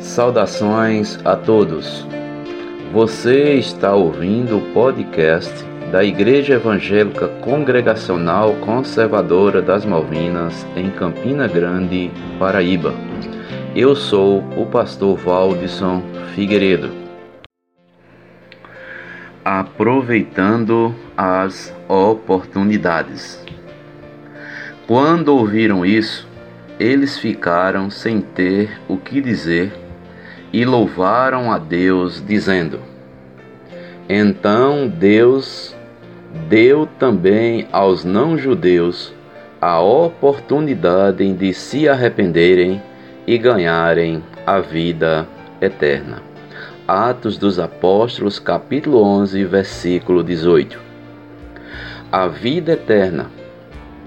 Saudações a todos. Você está ouvindo o podcast da Igreja Evangélica Congregacional Conservadora das Malvinas, em Campina Grande, Paraíba. Eu sou o pastor Valdisson Figueiredo. Aproveitando as oportunidades. Quando ouviram isso, eles ficaram sem ter o que dizer e louvaram a Deus, dizendo: Então Deus deu também aos não-judeus a oportunidade de se arrependerem e ganharem a vida eterna. Atos dos Apóstolos, capítulo 11, versículo 18. A vida eterna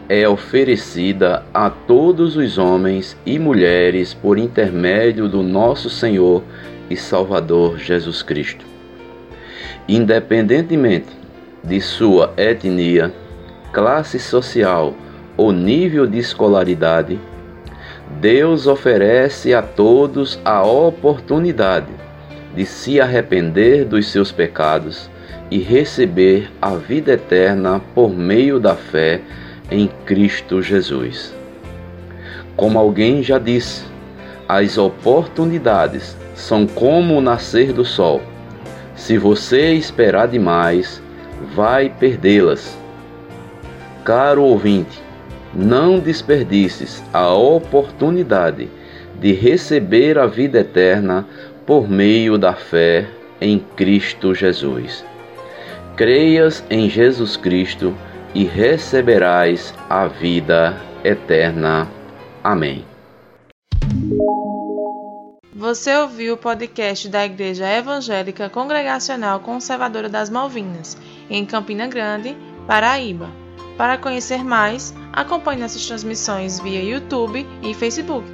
é oferecida a todos os homens e mulheres por intermédio do nosso Senhor e Salvador Jesus Cristo. Independentemente de sua etnia, classe social ou nível de escolaridade, Deus oferece a todos a oportunidade de se arrepender dos seus pecados e receber a vida eterna por meio da fé em Cristo Jesus. Como alguém já disse, as oportunidades são como o nascer do sol. Se você esperar demais, vai perdê-las. Caro ouvinte, não desperdices a oportunidade de receber a vida eterna por meio da fé em Cristo Jesus. Creias em Jesus Cristo e receberás a vida eterna. Amém. Você ouviu o podcast da Igreja Evangélica Congregacional Conservadora das Malvinas, em Campina Grande, Paraíba. Para conhecer mais, acompanhe nossas transmissões via YouTube e Facebook.